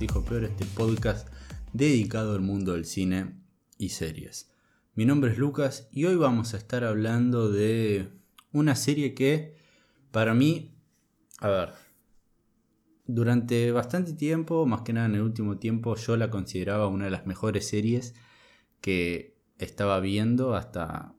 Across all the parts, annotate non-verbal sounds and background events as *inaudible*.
dijo peor, este podcast dedicado al mundo del cine y series. Mi nombre es Lucas y hoy vamos a estar hablando de una serie que para mí, a ver, durante bastante tiempo, más que nada en el último tiempo, yo la consideraba una de las mejores series que estaba viendo hasta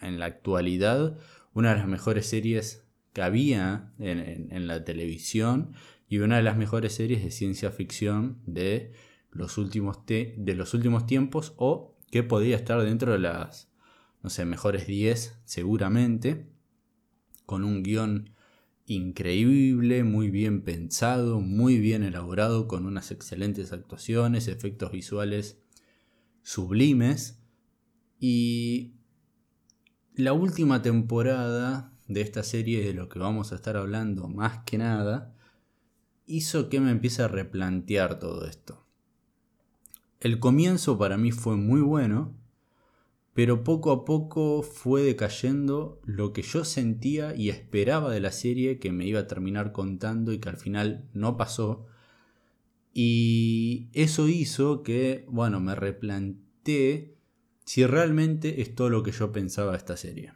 en la actualidad, una de las mejores series que había en, la televisión y una de las mejores series de ciencia ficción de los últimos, de los últimos tiempos o que podía estar dentro de las, no sé, mejores 10 seguramente, con un guion increíble, muy bien pensado, muy bien elaborado, con unas excelentes actuaciones, efectos visuales sublimes. Y la última temporada de esta serie, de lo que vamos a estar hablando más que nada, hizo que me empiece a replantear todo esto. El comienzo para mí fue muy bueno, pero poco a poco fue decayendo lo que yo sentía y esperaba de la serie que me iba a terminar contando y que al final no pasó. Y eso hizo que, bueno, me replanteé si realmente es todo lo que yo pensaba de esta serie.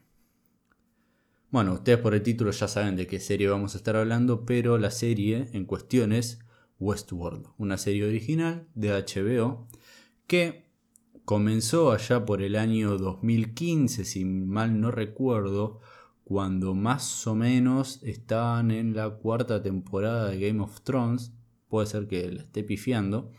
Bueno, ustedes por el título ya saben de qué serie vamos a estar hablando, pero la serie en cuestión es Westworld, una serie original de HBO que comenzó allá por el año 2015, si mal no recuerdo, cuando más o menos estaban en la cuarta temporada de Game of Thrones, puede ser que la esté pifiando,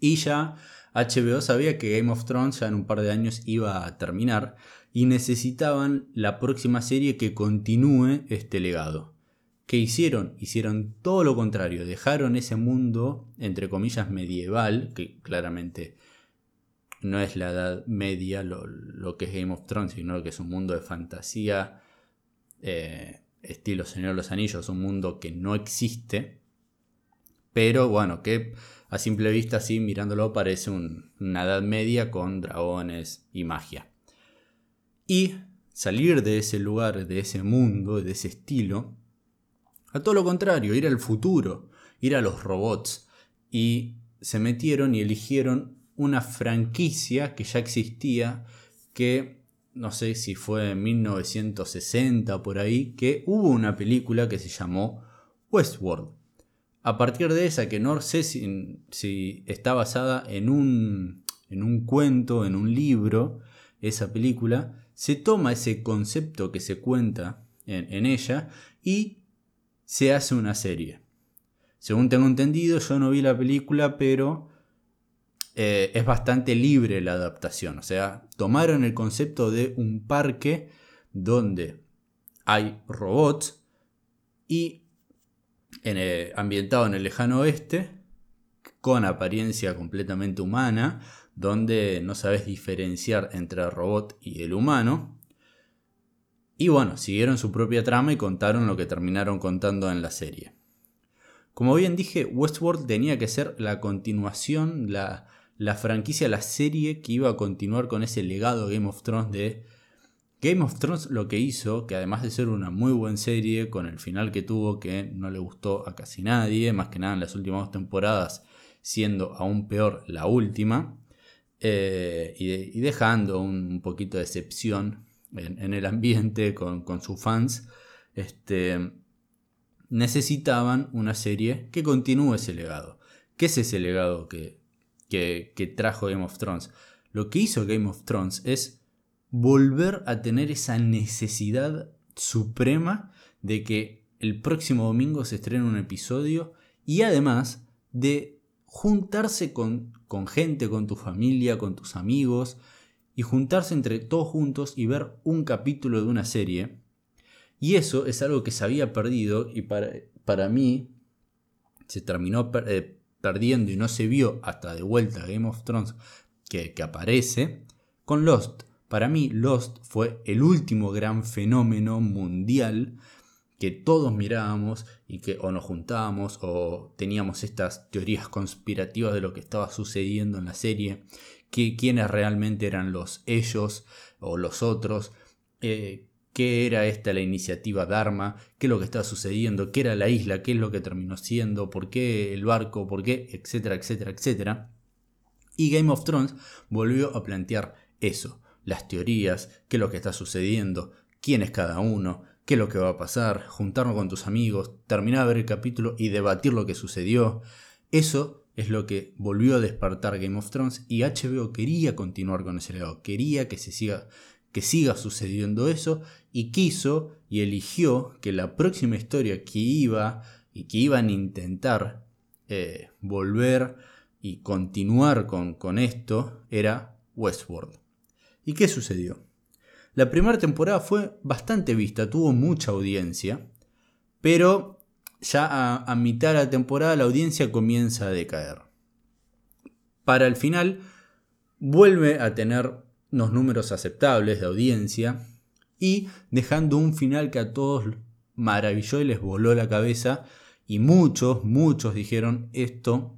y ya HBO sabía que Game of Thrones ya en un par de años iba a terminar, y necesitaban la próxima serie que continúe este legado. ¿Qué hicieron? Hicieron todo lo contrario, dejaron ese mundo, entre comillas, medieval, que claramente no es la edad media lo, que es Game of Thrones, sino que es un mundo de fantasía, eh, estilo Señor de los Anillos, un mundo que no existe, pero bueno, que a simple vista, así mirándolo, parece una edad media con dragones y magia. Y salir de ese lugar, de ese mundo, de ese estilo, a todo lo contrario, ir al futuro, ir a los robots. Y se metieron y eligieron una franquicia que ya existía, que no sé si fue en 1960 por ahí, que hubo una película que se llamó Westworld. A partir de esa, que no sé si, si está basada en un, en un cuento, en un libro, esa película, se toma ese concepto que se cuenta en, ella y se hace una serie. Según tengo entendido, yo no vi la película, pero eh, es bastante libre la adaptación. O sea, tomaron el concepto de un parque donde hay robots y ambientado en el lejano oeste, con apariencia completamente humana, donde no sabes diferenciar entre el robot y el humano. Y bueno, siguieron su propia trama y contaron lo que terminaron contando en la serie. Como bien dije, Westworld tenía que ser la continuación, la, la franquicia, la serie que iba a continuar con ese legado Game of Thrones de Game of Thrones lo que hizo, que además de ser una muy buena serie, con el final que tuvo que no le gustó a casi nadie, más que nada en las últimas dos temporadas, siendo aún peor la última, eh, y, dejando un, poquito de excepción en, el ambiente con, sus fans, este, necesitaban una serie que continúe ese legado. ¿Qué es ese legado que, que trajo Game of Thrones? Lo que hizo Game of Thrones es volver a tener esa necesidad suprema de que el próximo domingo se estrene un episodio y además de juntarse con, con gente, con tu familia, con tus amigos, y juntarse entre todos juntos y ver un capítulo de una serie. Y eso es algo que se había perdido y para, para mí se terminó eh, perdiendo y no se vio hasta de vuelta Game of Thrones que, que, aparece con Lost. Para mí Lost fue el último gran fenómeno mundial que todos mirábamos y que o nos juntábamos o teníamos estas teorías conspirativas de lo que estaba sucediendo en la serie, que quiénes realmente eran los ellos o los otros, eh, qué era esta la iniciativa Dharma, qué es lo que estaba sucediendo, qué era la isla, qué es lo que terminó siendo, por qué el barco, por qué, etcétera, etcétera, etcétera. Y Game of Thrones volvió a plantear eso, las teorías, qué es lo que está sucediendo, quién es cada uno, qué es lo que va a pasar, juntarnos con tus amigos, terminar de ver el capítulo y debatir lo que sucedió. Eso es lo que volvió a despertar Game of Thrones y HBO quería continuar con ese legado, quería que se siga que siga sucediendo eso y quiso y eligió que la próxima historia que iba y que iban a intentar eh, volver y continuar con, con esto era Westworld. ¿Y qué sucedió? La primera temporada fue bastante vista, tuvo mucha audiencia, pero ya a, mitad de la temporada la audiencia comienza a decaer. Para el final vuelve a tener unos números aceptables de audiencia y dejando un final que a todos maravilló y les voló la cabeza y muchos, muchos dijeron esto,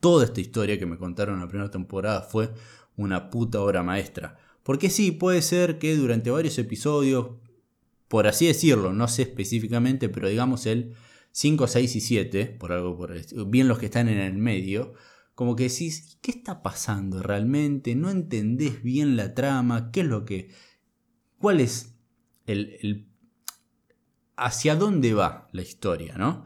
toda esta historia que me contaron en la primera temporada fue una puta obra maestra. Porque sí, puede ser que durante varios episodios, por así decirlo, no sé específicamente, pero digamos el 5, 6 y 7, por algo por bien los que están en el medio, como que decís, ¿qué está pasando realmente? No entendés bien la trama, qué es lo que... ¿Cuál es el... el hacia dónde va la historia, ¿no?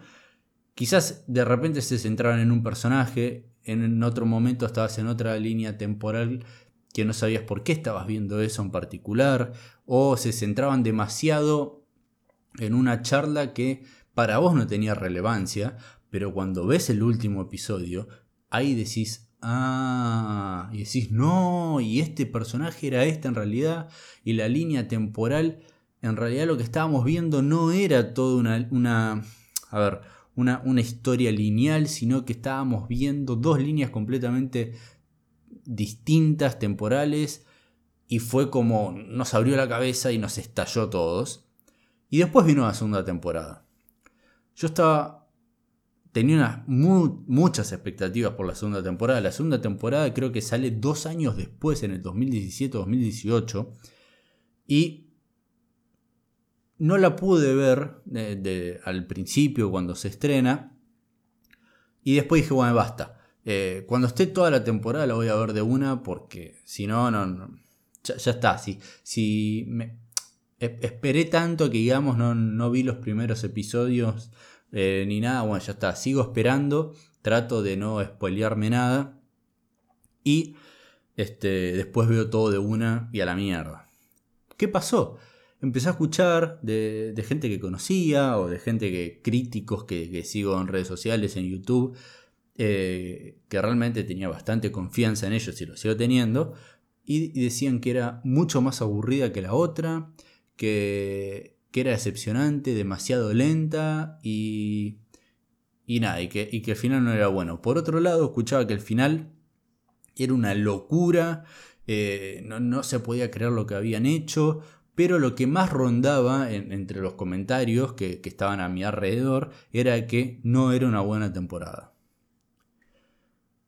Quizás de repente se centraban en un personaje, en otro momento estabas en otra línea temporal que no sabías por qué estabas viendo eso en particular, o se centraban demasiado en una charla que para vos no tenía relevancia, pero cuando ves el último episodio ahí decís, ah, y decís, no, y este personaje era este en realidad, y la línea temporal, en realidad lo que estábamos viendo no era toda una, una a ver, una, una historia lineal, sino que estábamos viendo dos líneas completamente distintas, temporales, y fue como nos abrió la cabeza y nos estalló todos. Y después vino la segunda temporada. Yo estaba tenía muchas expectativas por la segunda temporada. La segunda temporada creo que sale dos años después, en el 2017-2018. Y no la pude ver al principio cuando se estrena. Y después dije, bueno, basta. Eh, cuando esté toda la temporada la voy a ver de una porque si no, no, ya, está. Si, si me, esperé tanto que digamos no, no vi los primeros episodios eh, ni nada. Bueno, ya está. Sigo esperando. Trato de no spoilearme nada. Y este, después veo todo de una y a la mierda. ¿Qué pasó? Empecé a escuchar de, gente que conocía o de gente que críticos que, sigo en redes sociales, en YouTube, eh, que realmente tenía bastante confianza en ellos y lo sigo teniendo, y decían que era mucho más aburrida que la otra, que que era decepcionante, demasiado lenta y, y nada, y que, y que el final no era bueno. Por otro lado, escuchaba que el final era una locura, eh, no, se podía creer lo que habían hecho, pero lo que más rondaba entre los comentarios que, estaban a mi alrededor era que no era una buena temporada.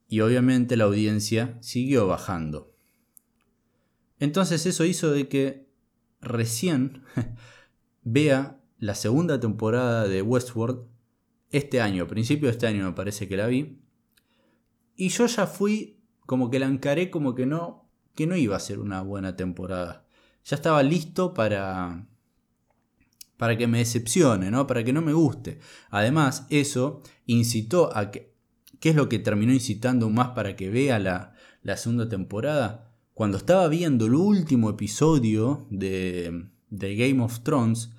Y obviamente la audiencia siguió bajando. Entonces eso hizo de que recién *laughs* vea la segunda temporada de Westworld este año, principio de este año me parece que la vi. Y yo ya fui como que la encaré como que no, que no iba a ser una buena temporada. Ya estaba listo para para que me decepcione, ¿no? Para que no me guste. Además, eso incitó a que ¿qué es lo que terminó incitando más para que vea la, la segunda temporada? Cuando estaba viendo el último episodio de de Game of Thrones,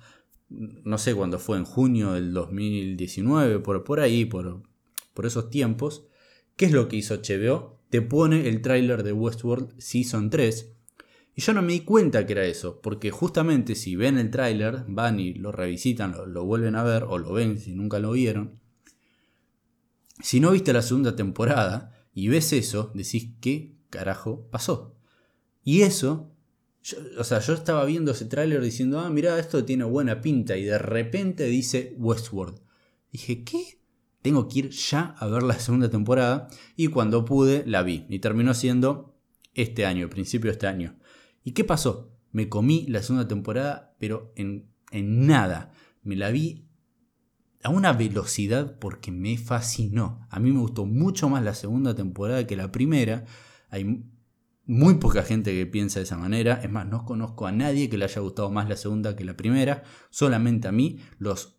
no sé cuándo fue, en junio del 2019, por, por ahí, por, por esos tiempos, ¿qué es lo que hizo HBO? Te pone el tráiler de Westworld Season 3. Y yo no me di cuenta que era eso, porque justamente si ven el tráiler, van y lo revisitan, lo, lo vuelven a ver, o lo ven si nunca lo vieron. Si no viste la segunda temporada y ves eso, decís, ¿qué carajo pasó? Y eso o sea, yo estaba viendo ese tráiler diciendo, ah, mira, esto tiene buena pinta. Y de repente dice Westworld. Dije, ¿qué? Tengo que ir ya a ver la segunda temporada. Y cuando pude, la vi. Y terminó siendo este año, principio de este año. ¿Y qué pasó? me comí la segunda temporada, pero en, en nada. Me la vi a una velocidad porque me fascinó. A mí me gustó mucho más la segunda temporada que la primera. Hay muy poca gente que piensa de esa manera. Es más, no conozco a nadie que le haya gustado más la segunda que la primera. Solamente a mí. Los,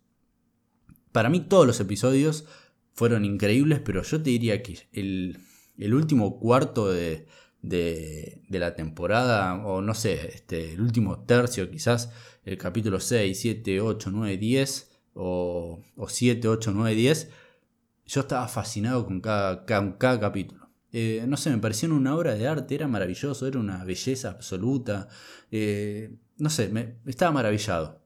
para mí todos los episodios fueron increíbles, pero yo te diría que el, el último cuarto de, de, la temporada, o no sé, este, el último tercio quizás, el capítulo 6, 7, 8, 9, 10, o, o 7, 8, 9, 10, yo estaba fascinado con cada, cada, capítulo. Eh, no sé, me parecía una obra de arte, era maravilloso, era una belleza absoluta. Eh, no sé, me, estaba maravillado.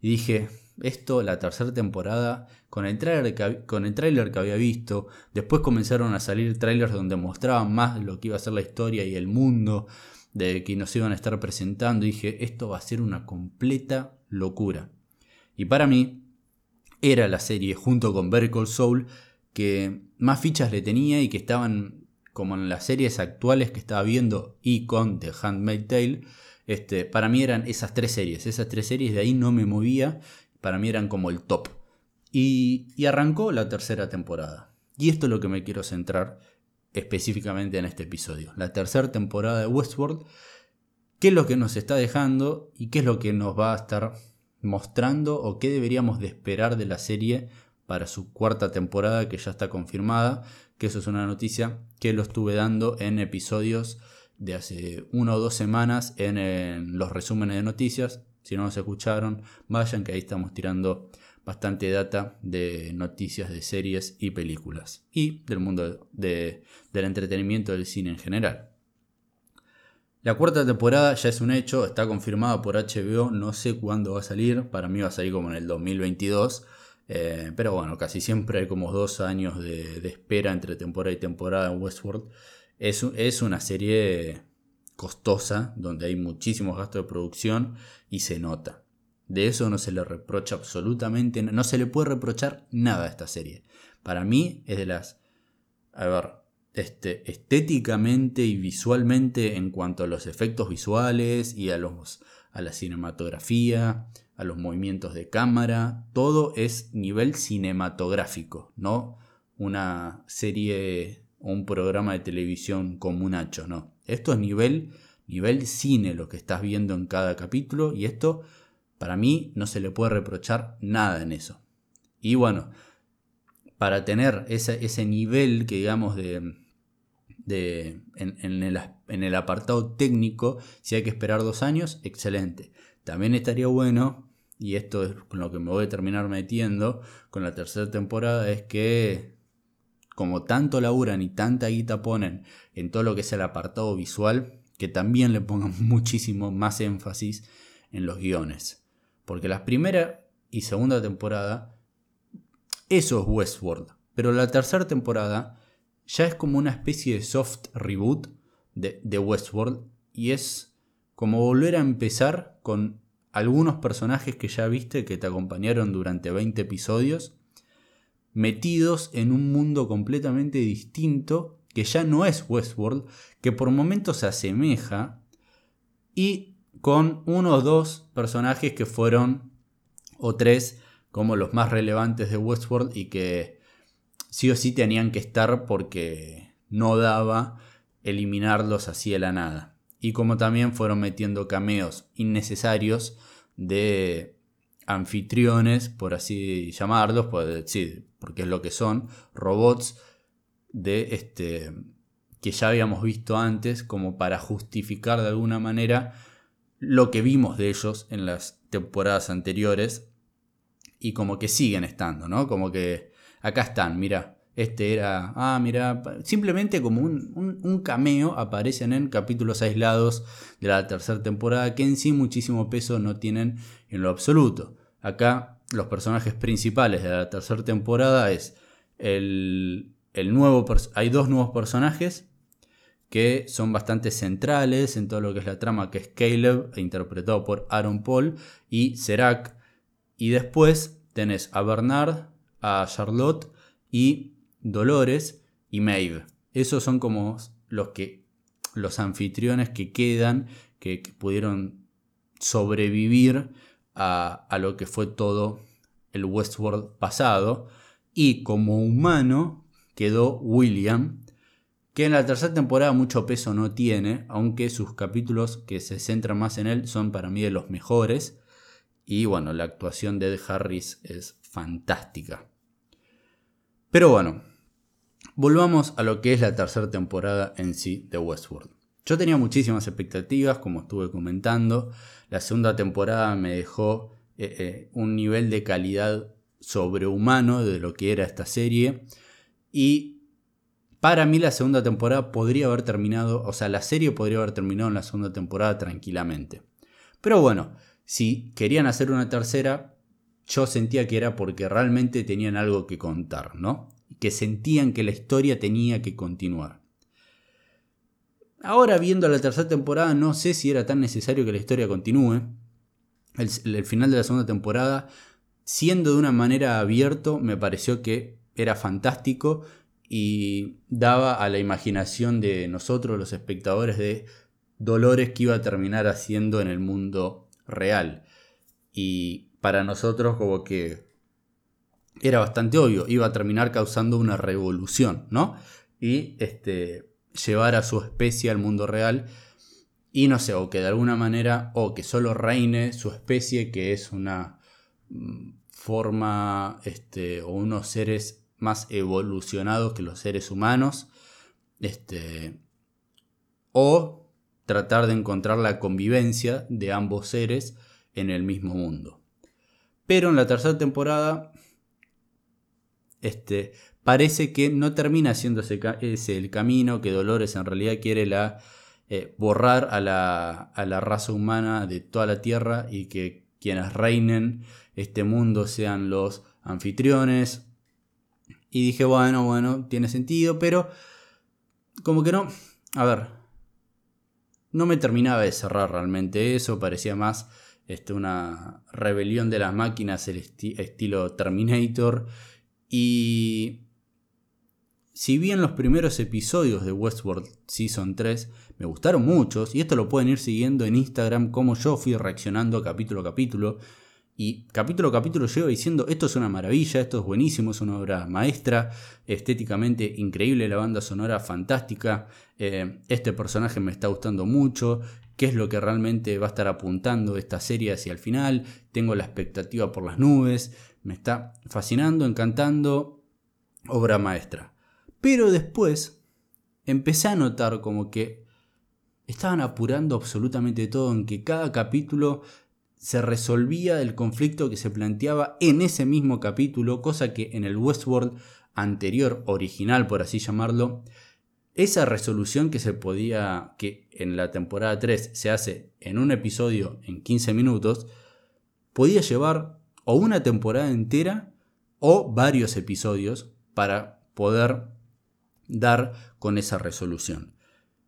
Y dije, esto, la tercera temporada, con el, trailer que, con el trailer que había visto, después comenzaron a salir trailers donde mostraban más lo que iba a ser la historia y el mundo de que nos iban a estar presentando. Dije, esto va a ser una completa locura. Y para mí, era la serie, junto con Better Soul, que más fichas le tenía y que estaban como en las series actuales que estaba viendo y con The Handmaid's Tale. Este, para mí eran esas tres series, esas tres series de ahí no me movía para mí eran como el top. Y, arrancó la tercera temporada. Y esto es lo que me quiero centrar específicamente en este episodio. La tercera temporada de Westworld. ¿Qué es lo que nos está dejando y qué es lo que nos va a estar mostrando o qué deberíamos de esperar de la serie para su cuarta temporada que ya está confirmada? Que eso es una noticia que lo estuve dando en episodios de hace una o dos semanas en los resúmenes de noticias. Si no nos escucharon, vayan que ahí estamos tirando bastante data de noticias de series y películas y del mundo del entretenimiento del cine en general. La cuarta temporada ya es un hecho, está confirmada por HBO, no sé cuándo va a salir, para mí va a salir como en el 2022, eh, pero bueno, casi siempre hay como dos años de, espera entre temporada y temporada en Westworld. Es, es una serie costosa, donde hay muchísimos gastos de producción y se nota. De eso no se le reprocha absolutamente, no se le puede reprochar nada a esta serie. Para mí es de las, a ver, este, estéticamente y visualmente en cuanto a los efectos visuales y a, los, a la cinematografía, a los movimientos de cámara, todo es nivel cinematográfico, no una serie o un programa de televisión como un hacho, no. Esto es nivel, nivel cine lo que estás viendo en cada capítulo y esto para mí no se le puede reprochar nada en eso. Y bueno, para tener ese, ese nivel que digamos de, de en, el, en, el, apartado técnico, si hay que esperar dos años, excelente. También estaría bueno, y esto es con lo que me voy a terminar metiendo con la tercera temporada, es que como tanto laburan y tanta guita ponen en todo lo que es el apartado visual, que también le pongan *laughs* muchísimo más énfasis en los guiones. Porque la primera y segunda temporada, eso es Westworld. Pero la tercera temporada ya es como una especie de soft reboot de, de Westworld y es como volver a empezar con algunos personajes que ya viste que te acompañaron durante 20 episodios metidos en un mundo completamente distinto que ya no es Westworld, que por momentos se asemeja y con uno o dos personajes que fueron o tres como los más relevantes de Westworld y que sí o sí tenían que estar porque no daba eliminarlos así de la nada. Y como también fueron metiendo cameos innecesarios de anfitriones, por así llamarlos, pues, sí, porque es lo que son, robots de este que ya habíamos visto antes como para justificar de alguna manera lo que vimos de ellos en las temporadas anteriores y como que siguen estando, ¿no? Como que acá están, mira, este era, ah, mira, simplemente como un, un, cameo aparecen en capítulos aislados de la tercera temporada que en sí muchísimo peso no tienen en lo absoluto. Acá los personajes principales de la tercera temporada es el, el nuevo, hay dos nuevos personajes que son bastante centrales en todo lo que es la trama, que es Caleb, interpretado por Aaron Paul, y Serac. Y después tenés a Bernard, a Charlotte y Dolores y Maeve. Esos son como los que los anfitriones que quedan, que, pudieron sobrevivir a, lo que fue todo el Westworld pasado. Y como humano quedó William, que en la tercera temporada mucho peso no tiene, aunque sus capítulos que se centran más en él son para mí de los mejores. Y bueno, la actuación de Ed Harris es fantástica. Pero bueno, volvamos a lo que es la tercera temporada en sí de Westworld. Yo tenía muchísimas expectativas, como estuve comentando. La segunda temporada me dejó eh, eh, un nivel de calidad sobrehumano de lo que era esta serie. Y para mí la segunda temporada podría haber terminado, o sea, la serie podría haber terminado en la segunda temporada tranquilamente. Pero bueno, si querían hacer una tercera, yo sentía que era porque realmente tenían algo que contar, ¿no? Que sentían que la historia tenía que continuar. Ahora viendo la tercera temporada no sé si era tan necesario que la historia continúe. El, final de la segunda temporada, siendo de una manera abierto, me pareció que era fantástico y daba a la imaginación de nosotros, los espectadores, de dolores que iba a terminar haciendo en el mundo real. Y para nosotros como que era bastante obvio, iba a terminar causando una revolución, ¿no? Y este, llevar a su especie al mundo real y no sé, o que de alguna manera, o que solo reine su especie, que es una mm, forma, este, o unos seres más evolucionados que los seres humanos, este, o tratar de encontrar la convivencia de ambos seres en el mismo mundo. Pero en la tercera temporada, este, parece que no termina siendo ese, el camino, que Dolores en realidad quiere la, eh, borrar a la, a la raza humana de toda la Tierra y que quienes reinen este mundo sean los anfitriones y dije, bueno, bueno, tiene sentido, pero como que no, a ver, no me terminaba de cerrar realmente eso, parecía más este, una rebelión de las máquinas, el estilo Terminator. Y si bien los primeros episodios de Westworld Season 3 me gustaron muchos, y esto lo pueden ir siguiendo en Instagram, como yo fui reaccionando capítulo a capítulo, y capítulo a capítulo llevo diciendo, esto es una maravilla, esto es buenísimo, es una obra maestra, estéticamente increíble, la banda sonora fantástica, eh, este personaje me está gustando mucho, qué es lo que realmente va a estar apuntando esta serie hacia el final, tengo la expectativa por las nubes, me está fascinando, encantando, obra maestra. Pero después empecé a notar como que estaban apurando absolutamente todo, en que cada capítulo se resolvía el conflicto que se planteaba en ese mismo capítulo, cosa que en el Westworld anterior, original por así llamarlo, esa resolución que se podía, que en la temporada 3 se hace en un episodio en 15 minutos, podía llevar o una temporada entera o varios episodios para poder dar con esa resolución.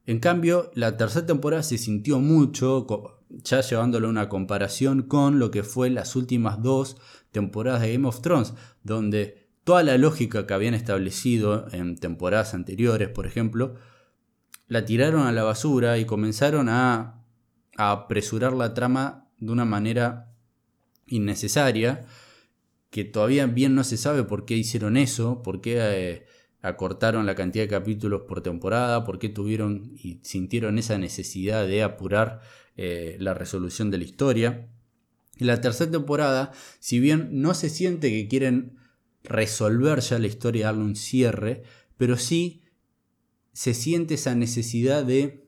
En cambio, la tercera temporada se sintió mucho, ya llevándolo a una comparación con lo que fue las últimas dos temporadas de Game of Thrones, donde toda la lógica que habían establecido en temporadas anteriores, por ejemplo, la tiraron a la basura y comenzaron a, apresurar la trama de una manera innecesaria, que todavía bien no se sabe por qué hicieron eso, por qué eh, acortaron la cantidad de capítulos por temporada, por qué tuvieron y sintieron esa necesidad de apurar eh, la resolución de la historia. En la tercera temporada, si bien no se siente que quieren resolver ya la historia, darle un cierre, pero sí se siente esa necesidad de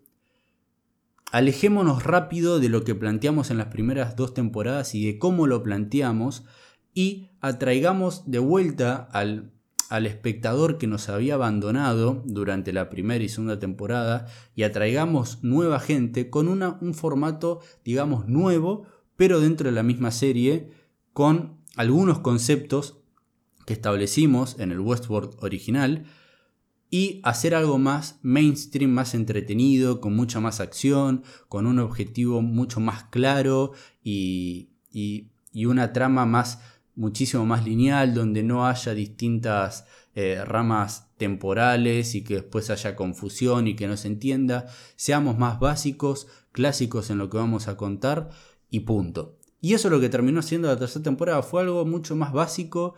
alejémonos rápido de lo que planteamos en las primeras dos temporadas y de cómo lo planteamos y atraigamos de vuelta al al espectador que nos había abandonado durante la primera y segunda temporada y atraigamos nueva gente con un formato, digamos, nuevo, pero dentro de la misma serie, con algunos conceptos que establecimos en el Westworld original y hacer algo más mainstream, más entretenido, con mucha más acción, con un objetivo mucho más claro y, y, y una trama más muchísimo más lineal, donde no haya distintas eh, ramas temporales y que después haya confusión y que no se entienda. Seamos más básicos, clásicos en lo que vamos a contar y punto. Y eso es lo que terminó siendo la tercera temporada, fue algo mucho más básico.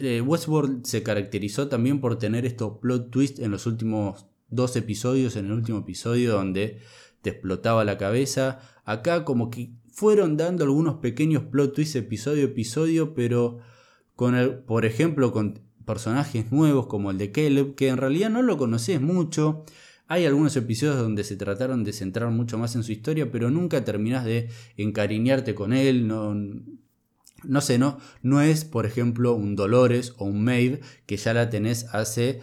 Eh, Westworld se caracterizó también por tener estos plot twists en los últimos dos episodios, en el último episodio donde te explotaba la cabeza. Acá como que fueron dando algunos pequeños plot twists episodio a episodio, pero con el, por ejemplo, con personajes nuevos como el de Caleb, que en realidad no lo conoces mucho. Hay algunos episodios donde se trataron de centrar mucho más en su historia, pero nunca terminas de encariñarte con él. No, no sé, no, no es, por ejemplo, un Dolores o un Maeve que ya la tenés hace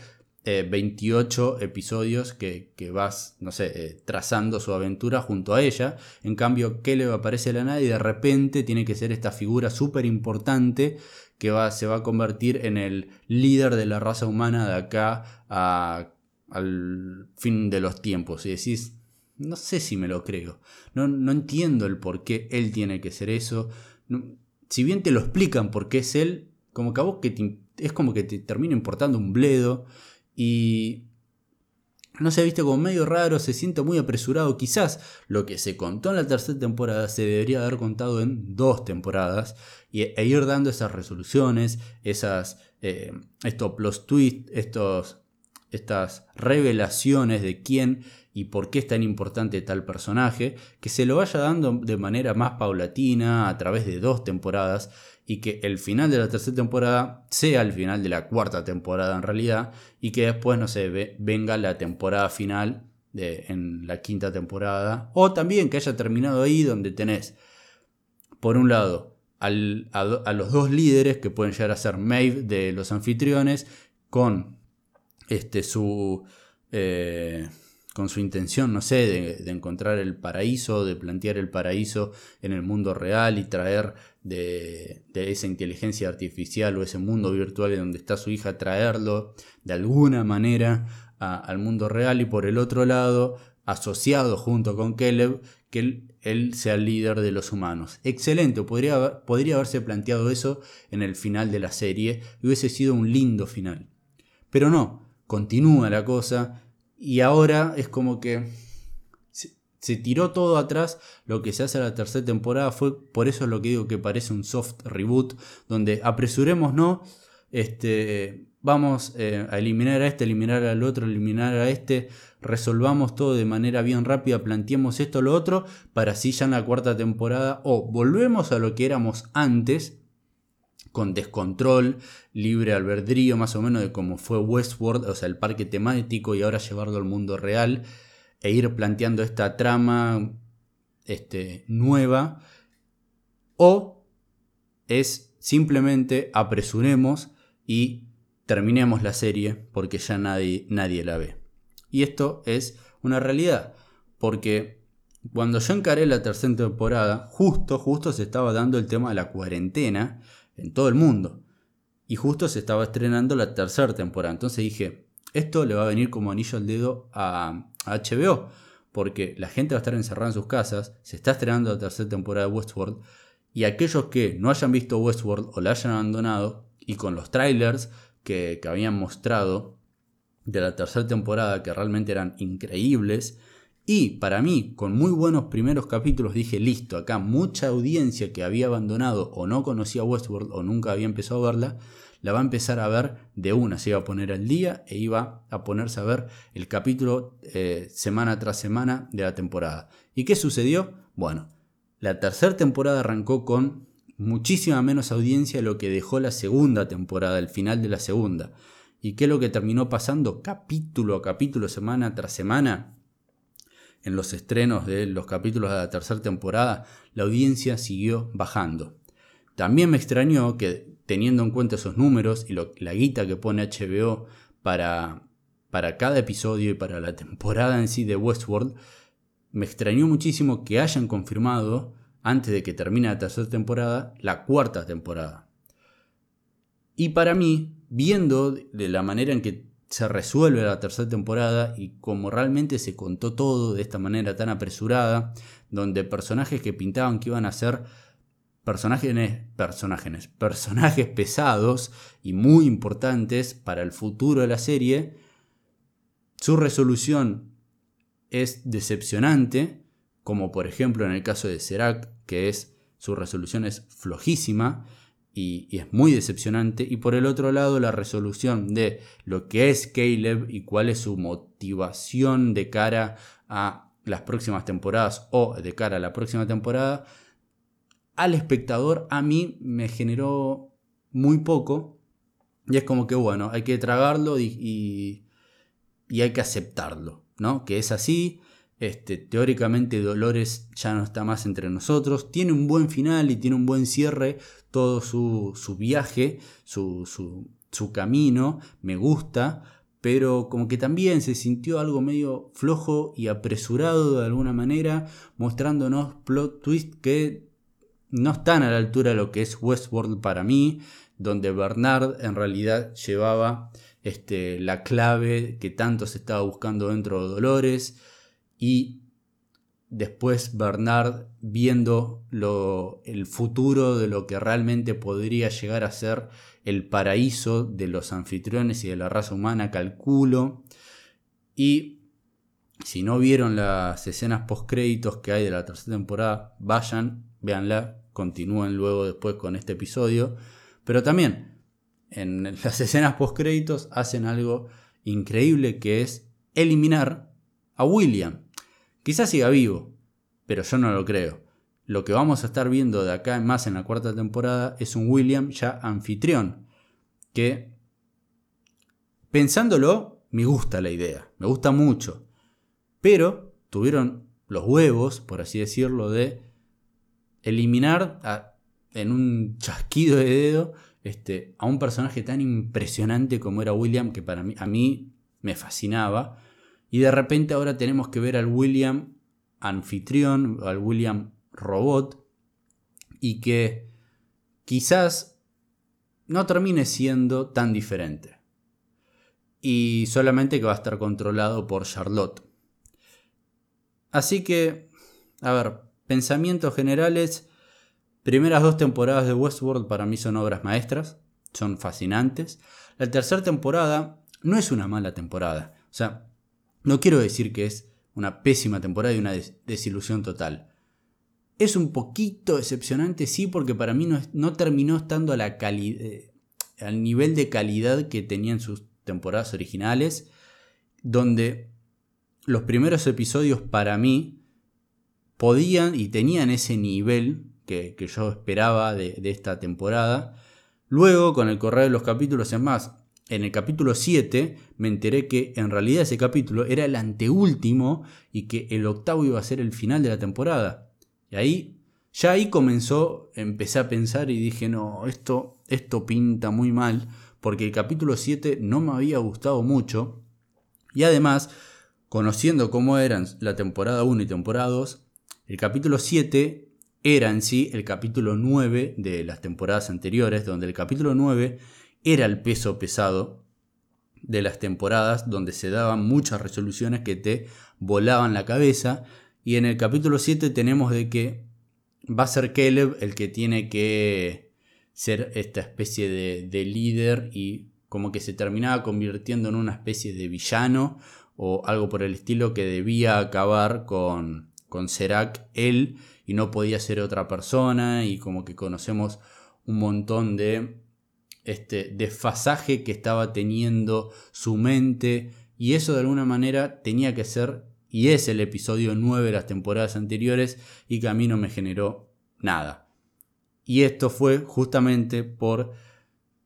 28 eh, episodios que, vas, no sé, eh, trazando su aventura junto a ella. En cambio, Caleb aparece de la nada y de repente tiene que ser esta figura súper importante que va, se va a convertir en el líder de la raza humana de acá al fin de los tiempos. Y decís, no sé si me lo creo. No, no entiendo el por qué él tiene que ser eso. si bien te lo explican por qué es él, como que a vos que es como que te termina importando un bledo. Y no se viste como medio raro, se siente muy apresurado. Quizás lo que se contó en la tercera temporada se debería haber contado en dos temporadas y, e ir dando esas resoluciones, esas, eh, estos plus twists, estas revelaciones de quién y por qué es tan importante tal personaje, que se lo vaya dando de manera más paulatina a través de dos temporadas y que el final de la tercera temporada sea el final de la cuarta temporada en realidad y que después, no sé, venga la temporada final de, en la quinta temporada. O también que haya terminado ahí donde tenés, por un lado, a, los dos líderes que pueden llegar a ser Maeve de los anfitriones con este, su... Eh, con su intención, no sé, de, encontrar el paraíso, de plantear el paraíso en el mundo real y traer de, esa inteligencia artificial o ese mundo virtual donde está su hija, traerlo de alguna manera al mundo real y por el otro lado, asociado junto con Caleb, que él, sea el líder de los humanos. Excelente, podría, podría haberse planteado eso en el final de la serie y hubiese sido un lindo final. Pero no, continúa la cosa y ahora es como que se, tiró todo atrás. Lo que se hace a la tercera temporada fue, por eso es lo que digo que parece un soft reboot, donde apresuremos, ¿no? Este, vamos eh, a eliminar a este, eliminar al otro, eliminar a este, resolvamos todo de manera bien rápida, planteemos esto, lo otro, para así ya en la cuarta temporada, o volvemos a lo que éramos antes, con descontrol, libre albedrío, más o menos de cómo fue Westworld, o sea, el parque temático y ahora llevarlo al mundo real e ir planteando esta trama este, nueva. O es simplemente apresuremos y terminemos la serie porque ya nadie, nadie la ve. Y esto es una realidad, porque cuando yo encaré la tercera temporada, justo, justo se estaba dando el tema de la cuarentena en todo el mundo. Y justo se estaba estrenando la tercera temporada. Entonces dije, esto le va a venir como anillo al dedo a, HBO. Porque la gente va a estar encerrada en sus casas. Se está estrenando la tercera temporada de Westworld. Y aquellos que no hayan visto Westworld o la hayan abandonado. Y con los trailers que, habían mostrado de la tercera temporada. Que realmente eran increíbles y para mí, con muy buenos primeros capítulos, dije, listo, acá mucha audiencia que había abandonado o no conocía Westworld o nunca había empezado a verla, la va a empezar a ver de una, se iba a poner al día e iba a ponerse a ver el capítulo eh, semana tras semana de la temporada. ¿Y qué sucedió? Bueno, la tercera temporada arrancó con muchísima menos audiencia de lo que dejó la segunda temporada, el final de la segunda. ¿Y qué es lo que terminó pasando capítulo a capítulo, semana tras semana? En los estrenos de los capítulos de la tercera temporada, la audiencia siguió bajando. También me extrañó que, teniendo en cuenta esos números y la guita que pone HBO para, para cada episodio y para la temporada en sí de Westworld, me extrañó muchísimo que hayan confirmado, antes de que termine la tercera temporada, la cuarta temporada. Y para mí, viendo de la manera en que se resuelve la tercera temporada y como realmente se contó todo de esta manera tan apresurada, donde personajes que pintaban que iban a ser personajes, personajes, personajes pesados y muy importantes para el futuro de la serie, su resolución es decepcionante, como por ejemplo en el caso de Serac, que es su resolución es flojísima y, es muy decepcionante, y por el otro lado la resolución de lo que es Caleb y cuál es su motivación de cara a las próximas temporadas o de cara a la próxima temporada, al espectador a mí me generó muy poco. Y es como que, bueno, hay que tragarlo y, y hay que aceptarlo, ¿no? Que es así, este, teóricamente Dolores ya no está más entre nosotros. Tiene un buen final y tiene un buen cierre todo su, viaje, su, su, camino. Me gusta. Pero como que también se sintió algo medio flojo y apresurado de alguna manera, mostrándonos plot twist que no están a la altura de lo que es Westworld para mí, donde Bernard en realidad llevaba este, la clave que tanto se estaba buscando dentro de Dolores y después Bernard viendo lo, el futuro de lo que realmente podría llegar a ser el paraíso de los anfitriones y de la raza humana, calculo. Y si no vieron las escenas post créditos que hay de la tercera temporada, vayan, véanla, continúen luego después con este episodio. Pero también en *laughs* las escenas post créditos hacen algo increíble que es eliminar a William Quizás siga vivo, pero yo no lo creo. Lo que vamos a estar viendo de acá en más en la cuarta temporada es un William ya anfitrión, que pensándolo me gusta la idea, me gusta mucho, pero tuvieron los huevos, por así decirlo, de eliminar en un chasquido de dedo este, a un personaje tan impresionante como era William, que para mí, a mí me fascinaba, y de repente ahora tenemos que ver al William anfitrión, al William robot, y que quizás no termine siendo tan diferente. Y solamente que va a estar controlado por Charlotte. Así que, a ver, pensamientos generales. Primeras dos temporadas de Westworld para mí son obras maestras, son fascinantes. La tercera temporada no es una mala temporada. O sea, no quiero decir que es una pésima temporada y una desilusión total. Es un poquito decepcionante, sí, porque para mí no, terminó estando a la eh, al nivel de calidad que tenían sus temporadas originales, donde los primeros episodios para mí podían y tenían ese nivel que, yo esperaba de, esta temporada. Luego, con el correr de los capítulos, es más, en el capítulo 7 me enteré que en realidad ese capítulo era el anteúltimo y que el octavo iba a ser el final de la temporada. Y ahí, ya ahí comenzó, empecé a pensar y dije, no, esto, esto pinta muy mal, porque el capítulo 7 no me había gustado mucho. Y además, conociendo cómo eran la temporada 1 y temporada 2, el capítulo 7 era en sí el capítulo 9 de las temporadas anteriores, donde el capítulo 9 era el peso pesado de las temporadas donde se daban muchas resoluciones que te volaban la cabeza. Y en el capítulo 7 tenemos de que va a ser Caleb el que tiene que ser esta especie de, líder y como que se terminaba convirtiendo en una especie de villano o algo por el estilo que debía acabar con, con Serac él y no podía ser otra persona y como que conocemos un montón de este desfasaje que estaba teniendo su mente y eso de alguna manera tenía que ser y es el episodio 9 de las temporadas anteriores y que a mí no me generó nada. Y esto fue justamente por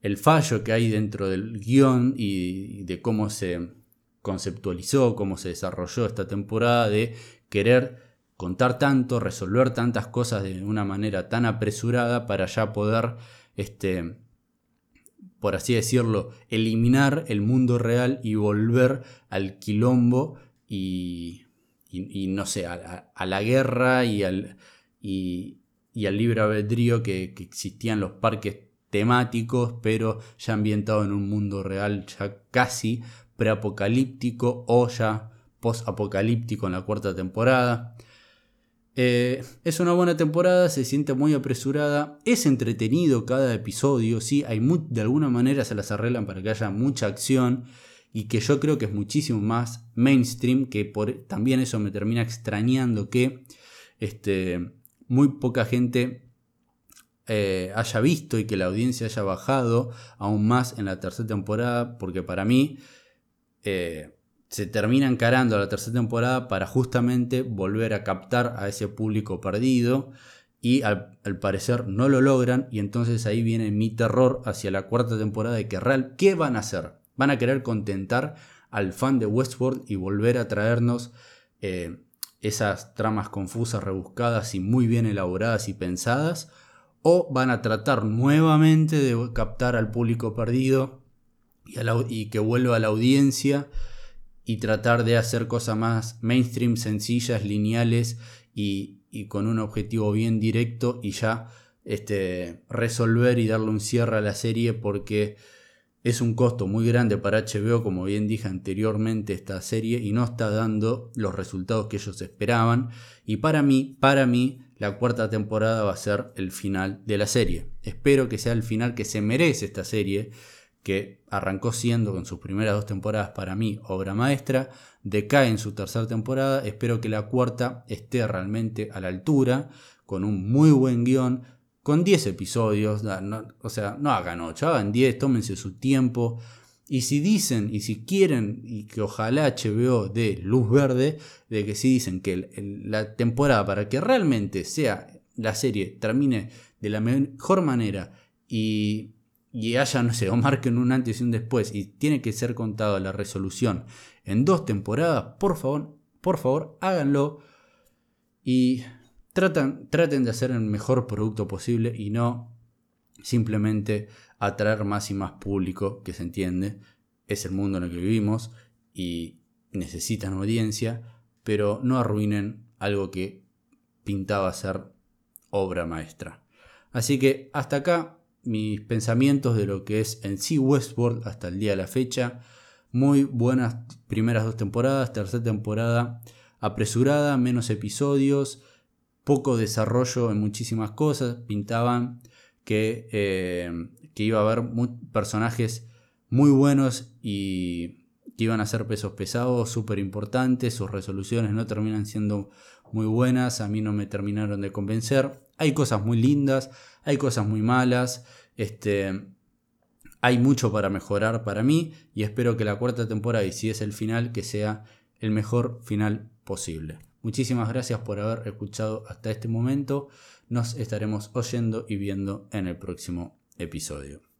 el fallo que hay dentro del guion y de cómo se conceptualizó, cómo se desarrolló esta temporada de querer contar tanto, resolver tantas cosas de una manera tan apresurada para ya poder este, por así decirlo, eliminar el mundo real y volver al quilombo y, no sé, a, la guerra y al, y, al libre albedrío que, que existían los parques temáticos, pero ya ambientado en un mundo real ya casi preapocalíptico o ya post-apocalíptico en la cuarta temporada. Eh, es una buena temporada, se siente muy apresurada, es entretenido cada episodio, sí, hay de alguna manera se las arreglan para que haya mucha acción y que yo creo que es muchísimo más mainstream, que por, también eso me termina extrañando que este, muy poca gente eh, haya visto y que la audiencia haya bajado aún más en la tercera temporada, porque para mí eh, se termina encarando la tercera temporada para justamente volver a captar a ese público perdido y al, parecer no lo logran y entonces ahí viene mi terror hacia la cuarta temporada de que real, ¿qué van a hacer? ¿Van a querer contentar al fan de Westworld y volver a traernos eh, esas tramas confusas, rebuscadas y muy bien elaboradas y pensadas? ¿O van a tratar nuevamente de captar al público perdido y que vuelva a la audiencia y tratar de hacer cosas más mainstream, sencillas, lineales y, y con un objetivo bien directo y ya este, resolver y darle un cierre a la serie porque es un costo muy grande para HBO, como bien dije anteriormente, esta serie y no está dando los resultados que ellos esperaban. Y para mí, para mí, la cuarta temporada va a ser el final de la serie. Espero que sea el final que se merece esta serie, que arrancó siendo con sus primeras dos temporadas para mí obra maestra, decae en su tercera temporada, espero que la cuarta esté realmente a la altura, con un muy buen guion, con 10 episodios, o sea, no hagan 8, hagan 10, tómense su tiempo. Y si dicen, y si quieren, y que ojalá HBO dé luz verde, de que si dicen que la temporada para que realmente sea la serie termine de la mejor manera y y haya, no sé, o marquen un antes y un después y tiene que ser contado la resolución en dos temporadas, por favor, por favor, háganlo y traten, traten de hacer el mejor producto posible y no simplemente atraer más y más público, que se entiende, es el mundo en el que vivimos y necesitan audiencia, pero no arruinen algo que pintaba ser obra maestra. Así que hasta acá mis pensamientos de lo que es en sí Westworld hasta el día de la fecha. Muy buenas primeras dos temporadas, tercera temporada apresurada, menos episodios, poco desarrollo en muchísimas cosas. Pintaban que, eh, que iba a haber personajes muy buenos y que iban a ser pesos pesados, súper importantes. Sus resoluciones no terminan siendo muy buenas, a mí no me terminaron de convencer. Hay cosas muy lindas, hay cosas muy malas. Este, hay mucho para mejorar para mí y espero que la cuarta temporada, y si es el final, que sea el mejor final posible. Muchísimas gracias por haber escuchado hasta este momento. Nos estaremos oyendo y viendo en el próximo episodio.